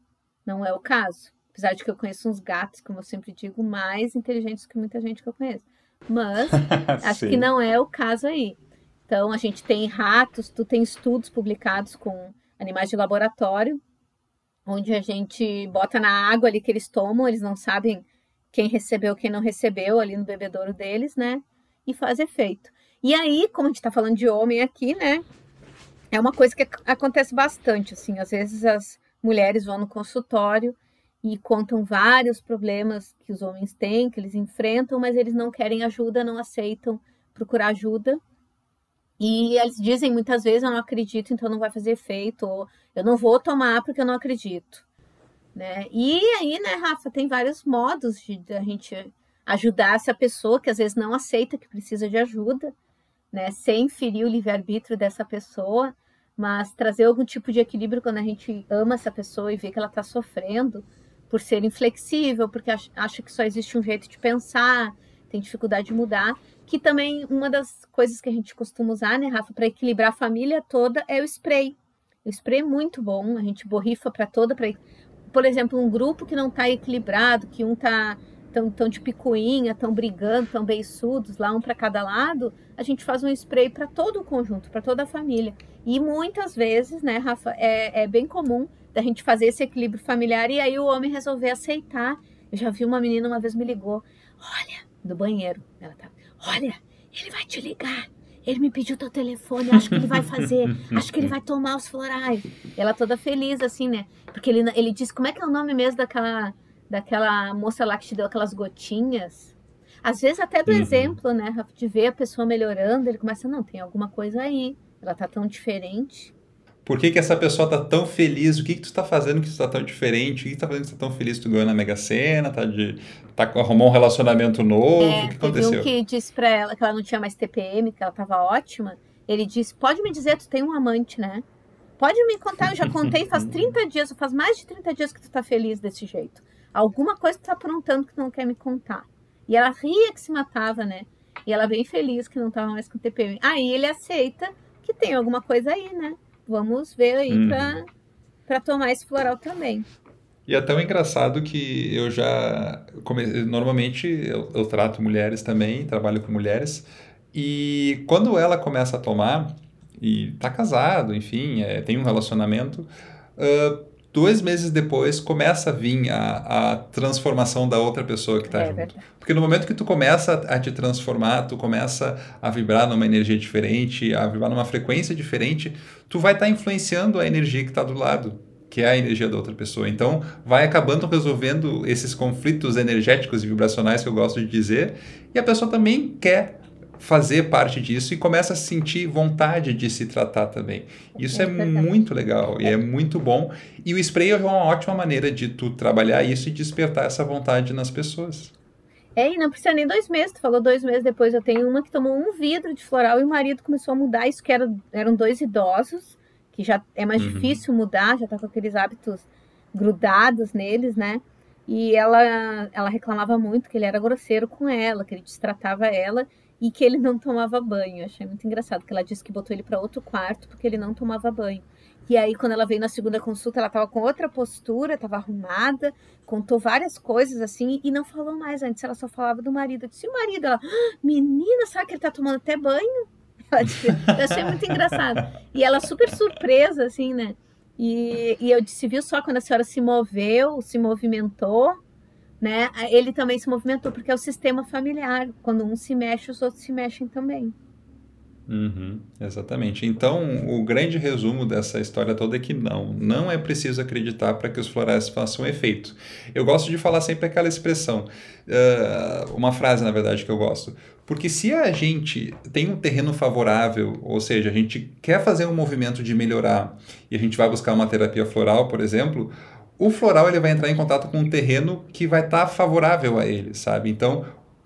Não é o caso. Apesar de que eu conheço uns gatos, como eu sempre digo, mais inteligentes que muita gente que eu conheço. Mas acho que não é o caso aí. Então a gente tem ratos, tu tem estudos publicados com animais de laboratório, onde a gente bota na água ali que eles tomam, eles não sabem quem recebeu, quem não recebeu ali no bebedouro deles, né? E faz efeito. E aí, como a gente tá falando de homem aqui, né? É uma coisa que acontece bastante, assim. Às vezes as mulheres vão no consultório e contam vários problemas que os homens têm, que eles enfrentam, mas eles não querem ajuda, não aceitam procurar ajuda. E eles dizem muitas vezes: Eu não acredito, então não vai fazer efeito, ou eu não vou tomar porque eu não acredito. Né? E aí, né, Rafa, tem vários modos de, de a gente ajudar essa pessoa que às vezes não aceita que precisa de ajuda, né? Sem ferir o livre-arbítrio dessa pessoa, mas trazer algum tipo de equilíbrio quando a gente ama essa pessoa e vê que ela está sofrendo por ser inflexível, porque acha que só existe um jeito de pensar, tem dificuldade de mudar. Que também uma das coisas que a gente costuma usar, né, Rafa, para equilibrar a família toda é o spray. O spray é muito bom, a gente borrifa para toda, pra... por exemplo, um grupo que não está equilibrado, que um está tão, tão de picuinha, tão brigando, tão beiçudos, lá um para cada lado, a gente faz um spray para todo o conjunto, para toda a família. E muitas vezes, né, Rafa, é, é bem comum da gente fazer esse equilíbrio familiar e aí o homem resolver aceitar. Eu já vi uma menina uma vez me ligou, olha, do banheiro, ela tá, olha, ele vai te ligar. Ele me pediu teu telefone, acho que ele vai fazer, acho que ele vai tomar os florais. Ela toda feliz, assim, né? Porque ele, ele disse, como é que é o nome mesmo daquela daquela moça lá que te deu aquelas gotinhas. Às vezes até do uhum. exemplo, né, de ver a pessoa melhorando, ele começa, não, tem alguma coisa aí, ela tá tão diferente. Por que, que essa pessoa tá tão feliz? O que que tu tá fazendo que tu tá tão diferente? O que que tá fazendo que tu tá tão feliz? Tu ganhou na Mega Sena, tá de... Tá, arrumou um relacionamento novo? É, o que aconteceu? um que disse pra ela que ela não tinha mais TPM, que ela tava ótima. Ele disse, pode me dizer, tu tem um amante, né? Pode me contar, eu já contei faz 30 dias, faz mais de 30 dias que tu tá feliz desse jeito alguma coisa que tá aprontando que não quer me contar. E ela ria que se matava, né? E ela bem feliz que não tava mais com TPM. Aí ele aceita que tem alguma coisa aí, né? Vamos ver aí uhum. pra, pra tomar esse floral também. E é tão engraçado que eu já. Normalmente eu, eu, trato mulheres também, trabalho com mulheres, e quando ela começa a tomar, e tá casado, enfim, é, tem um relacionamento, uh, dois meses depois começa a vir a, a transformação da outra pessoa que está é, junto. Verdade. Porque no momento que tu começa a te transformar, tu começa a vibrar numa energia diferente, a vibrar numa frequência diferente, tu vai estar tá influenciando a energia que está do lado que é a energia da outra pessoa. Então, vai acabando resolvendo esses conflitos energéticos e vibracionais que eu gosto de dizer, e a pessoa também quer fazer parte disso e começa a sentir vontade de se tratar também. Isso é, é muito legal e é muito bom. E o spray é uma ótima maneira de tu trabalhar isso e despertar essa vontade nas pessoas. É, e não precisa nem dois meses. Tu falou dois meses depois. Eu tenho uma que tomou um vidro de floral e o marido começou a mudar. Isso que era, eram dois idosos, que já é mais uhum. difícil mudar, já tá com aqueles hábitos grudados neles, né? E ela, ela reclamava muito que ele era grosseiro com ela, que ele destratava ela e que ele não tomava banho. Eu achei muito engraçado que ela disse que botou ele para outro quarto porque ele não tomava banho. E aí, quando ela veio na segunda consulta, ela estava com outra postura, estava arrumada, contou várias coisas assim e não falou mais. Antes ela só falava do marido. Eu disse: o marido? Ela, ah, menina, sabe que ele está tomando até banho? Ela disse, eu achei muito engraçado. E ela super surpresa, assim, né? E, e eu disse: viu só quando a senhora se moveu, se movimentou, né? Ele também se movimentou porque é o sistema familiar. Quando um se mexe, os outros se mexem também. Uhum, exatamente. Então, o grande resumo dessa história toda é que não, não é preciso acreditar para que os florais façam efeito. Eu gosto de falar sempre aquela expressão, uh, uma frase na verdade que eu gosto. Porque se a gente tem um terreno favorável, ou seja, a gente quer fazer um movimento de melhorar e a gente vai buscar uma terapia floral, por exemplo, o floral ele vai entrar em contato com um terreno que vai estar tá favorável a ele, sabe? Então,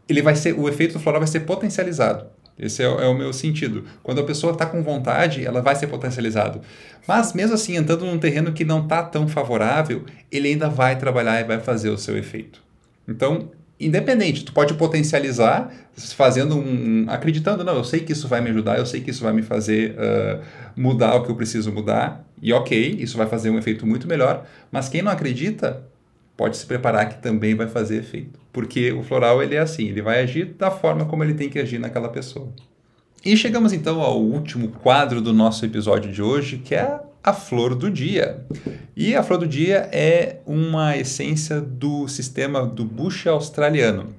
ele vai ser, o efeito do floral vai ser potencializado. Esse é, é o meu sentido. Quando a pessoa está com vontade, ela vai ser potencializado. Mas mesmo assim, entrando num terreno que não está tão favorável, ele ainda vai trabalhar e vai fazer o seu efeito. Então, independente, tu pode potencializar fazendo um, acreditando, não, eu sei que isso vai me ajudar, eu sei que isso vai me fazer uh, mudar o que eu preciso mudar, e ok, isso vai fazer um efeito muito melhor, mas quem não acredita pode se preparar que também vai fazer efeito, porque o floral ele é assim, ele vai agir da forma como ele tem que agir naquela pessoa. E chegamos então ao último quadro do nosso episódio de hoje, que é a flor do dia. E a flor do dia é uma essência do sistema do bush australiano.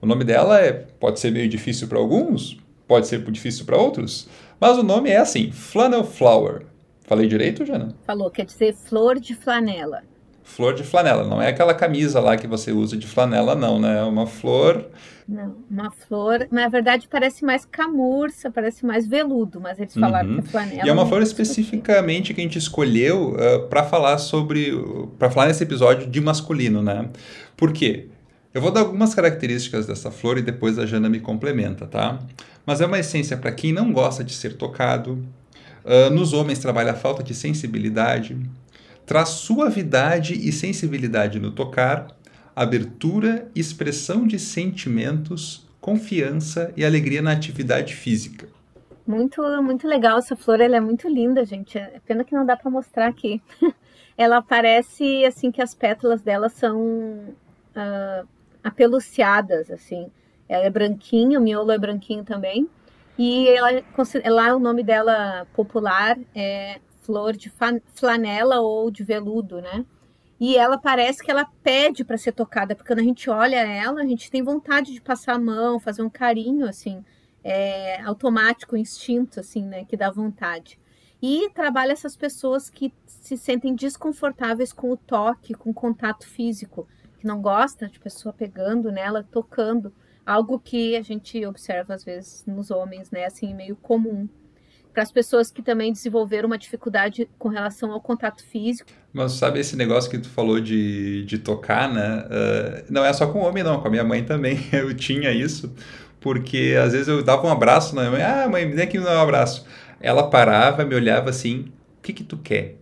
O nome dela é, pode ser meio difícil para alguns, pode ser difícil para outros, mas o nome é assim, flannel flower. Falei direito, Jana? Falou, quer dizer flor de flanela. Flor de flanela, não é aquela camisa lá que você usa de flanela, não, né? É uma flor não, uma flor, na verdade parece mais camurça, parece mais veludo, mas eles falaram uhum. que é flanela. E é uma flor especificamente que a gente escolheu uh, para falar sobre, para falar nesse episódio de masculino, né? Por quê? Eu vou dar algumas características dessa flor e depois a Jana me complementa, tá? Mas é uma essência para quem não gosta de ser tocado. Uh, nos homens trabalha a falta de sensibilidade, traz suavidade e sensibilidade no tocar, abertura, expressão de sentimentos, confiança e alegria na atividade física. Muito, muito legal essa flor, ela é muito linda, gente. É pena que não dá para mostrar aqui. ela parece assim que as pétalas dela são uh, apeluciadas, assim. Ela é branquinha, o miolo é branquinho também. E ela, lá o nome dela popular é flor de flanela ou de veludo, né? E ela parece que ela pede para ser tocada, porque quando a gente olha ela, a gente tem vontade de passar a mão, fazer um carinho, assim, é, automático, instinto, assim, né, que dá vontade. E trabalha essas pessoas que se sentem desconfortáveis com o toque, com o contato físico, que não gosta de pessoa pegando nela, tocando, algo que a gente observa às vezes nos homens, né, assim, meio comum para as pessoas que também desenvolveram uma dificuldade com relação ao contato físico. Mas sabe esse negócio que tu falou de, de tocar, né? Uh, não é só com homem, não, com a minha mãe também eu tinha isso, porque às vezes eu dava um abraço na minha mãe, ah, mãe, vem aqui me dar um abraço. Ela parava, me olhava assim, o que que tu quer?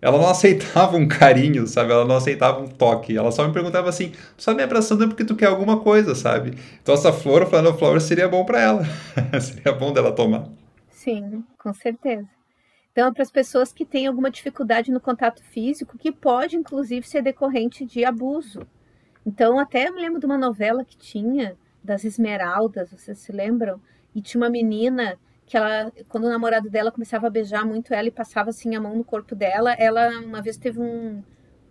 Ela não aceitava um carinho, sabe? Ela não aceitava um toque. Ela só me perguntava assim: tu tá me abraçando porque tu quer alguma coisa, sabe? Então essa flor, falando flor, seria bom para ela. seria bom dela tomar. Sim, com certeza. Então, é para as pessoas que têm alguma dificuldade no contato físico, que pode, inclusive, ser decorrente de abuso. Então, até eu me lembro de uma novela que tinha, das Esmeraldas, vocês se lembram? E tinha uma menina que ela, quando o namorado dela começava a beijar muito ela e passava assim a mão no corpo dela, ela uma vez teve um,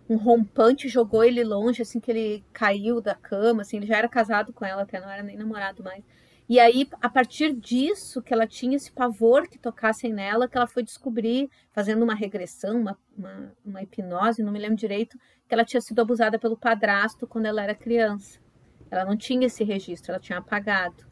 um rompante, jogou ele longe, assim que ele caiu da cama, assim, ele já era casado com ela, até não era nem namorado mais. E aí, a partir disso, que ela tinha esse pavor que tocassem nela, que ela foi descobrir, fazendo uma regressão, uma, uma, uma hipnose, não me lembro direito, que ela tinha sido abusada pelo padrasto quando ela era criança. Ela não tinha esse registro, ela tinha apagado.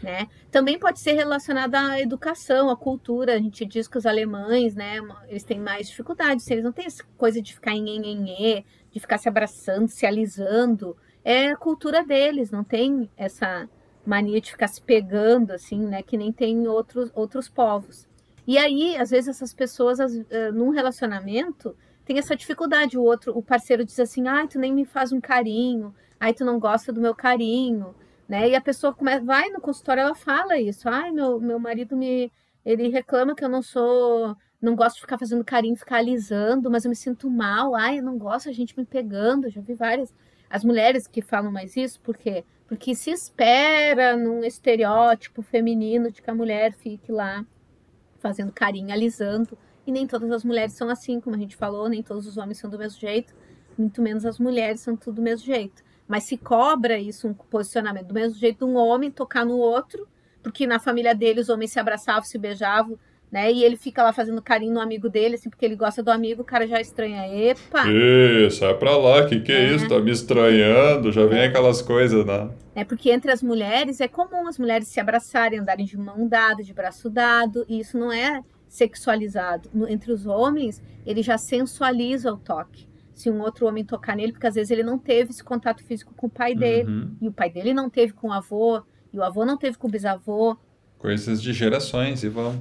Né? Também pode ser relacionada à educação, à cultura. A gente diz que os alemães, né, eles têm mais dificuldades, eles não têm essa coisa de ficar em enhenhê, de ficar se abraçando, se alisando. É a cultura deles, não tem essa mania de ficar se pegando, assim, né? Que nem tem outros, outros povos. E aí, às vezes, essas pessoas, uh, num relacionamento, tem essa dificuldade. O outro, o parceiro diz assim, ai, tu nem me faz um carinho, ai, tu não gosta do meu carinho, né? E a pessoa começa, vai no consultório, ela fala isso, ai, meu, meu marido me. Ele reclama que eu não sou. Não gosto de ficar fazendo carinho, ficar alisando, mas eu me sinto mal. Ai, eu não gosto a gente me pegando. Já vi várias. As mulheres que falam mais isso, porque porque se espera num estereótipo feminino de que a mulher fique lá fazendo carinho, alisando. E nem todas as mulheres são assim, como a gente falou, nem todos os homens são do mesmo jeito, muito menos as mulheres são tudo do mesmo jeito. Mas se cobra isso, um posicionamento do mesmo jeito de um homem tocar no outro, porque na família dele os homens se abraçavam, se beijavam, né? E ele fica lá fazendo carinho no amigo dele, assim, porque ele gosta do amigo, o cara já estranha. Epa! Ih, sai pra lá, que que é, é isso? Tá me estranhando, já vem é. aquelas coisas, né? É porque entre as mulheres é comum as mulheres se abraçarem, andarem de mão dada, de braço dado, e isso não é sexualizado. No, entre os homens, ele já sensualiza o toque. Se um outro homem tocar nele, porque às vezes ele não teve esse contato físico com o pai dele, uhum. e o pai dele não teve com o avô, e o avô não teve com o bisavô. Coisas de gerações, e vão.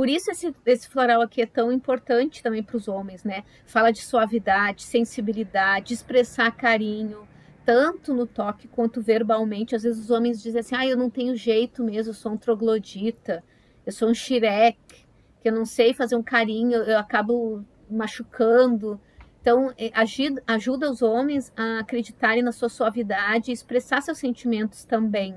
Por isso esse, esse floral aqui é tão importante também para os homens, né? Fala de suavidade, sensibilidade, expressar carinho, tanto no toque quanto verbalmente. Às vezes os homens dizem assim, ah, eu não tenho jeito mesmo, eu sou um troglodita, eu sou um xireque, que eu não sei fazer um carinho, eu acabo machucando. Então, é, ajuda, ajuda os homens a acreditarem na sua suavidade e expressar seus sentimentos também,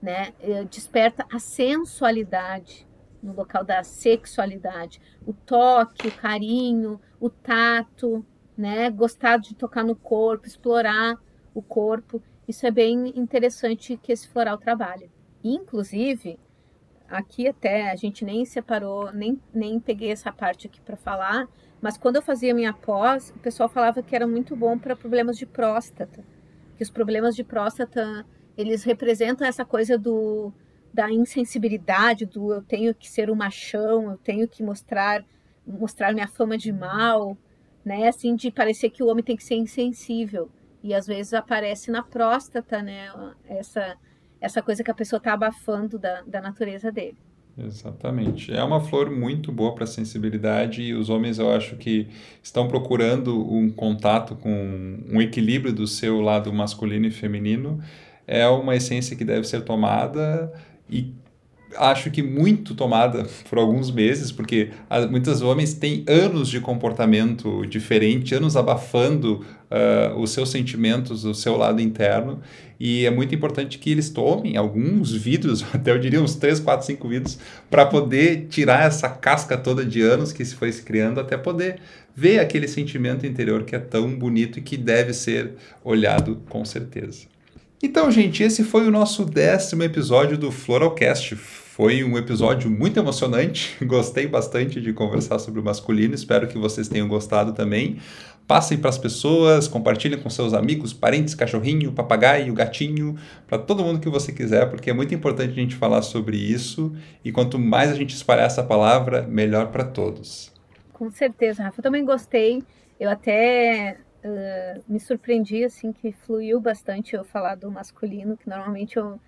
né? É, desperta a sensualidade no local da sexualidade. O toque, o carinho, o tato, né? Gostar de tocar no corpo, explorar o corpo. Isso é bem interessante que esse floral trabalha. Inclusive, aqui até a gente nem separou, nem, nem peguei essa parte aqui para falar, mas quando eu fazia minha pós, o pessoal falava que era muito bom para problemas de próstata. Que os problemas de próstata, eles representam essa coisa do da insensibilidade, do eu tenho que ser um machão, eu tenho que mostrar mostrar minha fama de mal, né? Assim, de parecer que o homem tem que ser insensível. E às vezes aparece na próstata, né? Essa, essa coisa que a pessoa está abafando da, da natureza dele. Exatamente. É uma flor muito boa para sensibilidade e os homens eu acho que estão procurando um contato com um equilíbrio do seu lado masculino e feminino. É uma essência que deve ser tomada e acho que muito tomada por alguns meses, porque muitos homens têm anos de comportamento diferente, anos abafando uh, os seus sentimentos, o seu lado interno, e é muito importante que eles tomem alguns vidros, até eu diria uns 3, 4, 5 vidros, para poder tirar essa casca toda de anos que se foi se criando, até poder ver aquele sentimento interior que é tão bonito e que deve ser olhado com certeza. Então, gente, esse foi o nosso décimo episódio do Floralcast. Foi um episódio muito emocionante, gostei bastante de conversar sobre o masculino, espero que vocês tenham gostado também. Passem para as pessoas, compartilhem com seus amigos, parentes, cachorrinho, papagaio, gatinho, para todo mundo que você quiser, porque é muito importante a gente falar sobre isso e quanto mais a gente espalhar essa palavra, melhor para todos. Com certeza, Rafa. Eu também gostei. Eu até uh, me surpreendi, assim, que fluiu bastante eu falar do masculino, que normalmente eu,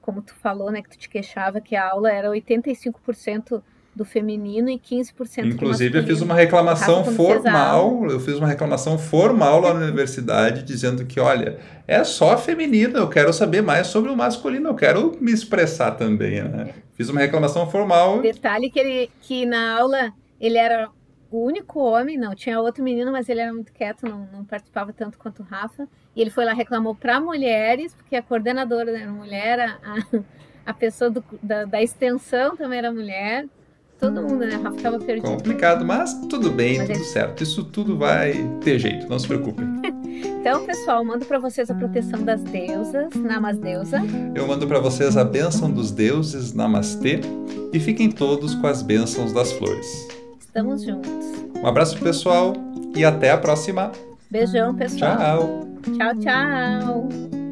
como tu falou, né, que tu te queixava que a aula era 85% do feminino e 15% Inclusive, eu fiz uma reclamação formal, eu fiz uma reclamação formal lá na universidade dizendo que, olha, é só feminino, eu quero saber mais sobre o masculino, eu quero me expressar também, né? Fiz uma reclamação formal. Detalhe que ele que na aula ele era o único homem, não, tinha outro menino, mas ele era muito quieto, não, não participava tanto quanto o Rafa. E ele foi lá reclamou para mulheres, porque a coordenadora era mulher, a, a pessoa do, da, da extensão também era mulher. Todo mundo, né? Rafa tava perdido. Complicado, mas tudo bem, mas tudo é... certo. Isso tudo vai ter jeito, não se preocupem. então, pessoal, mando para vocês a proteção das deusas, Namasdeusa. Eu mando para vocês a bênção dos deuses, Namastê. E fiquem todos com as bênçãos das flores. Estamos juntos. Um abraço pessoal e até a próxima. Beijão, pessoal. Tchau. Tchau, tchau.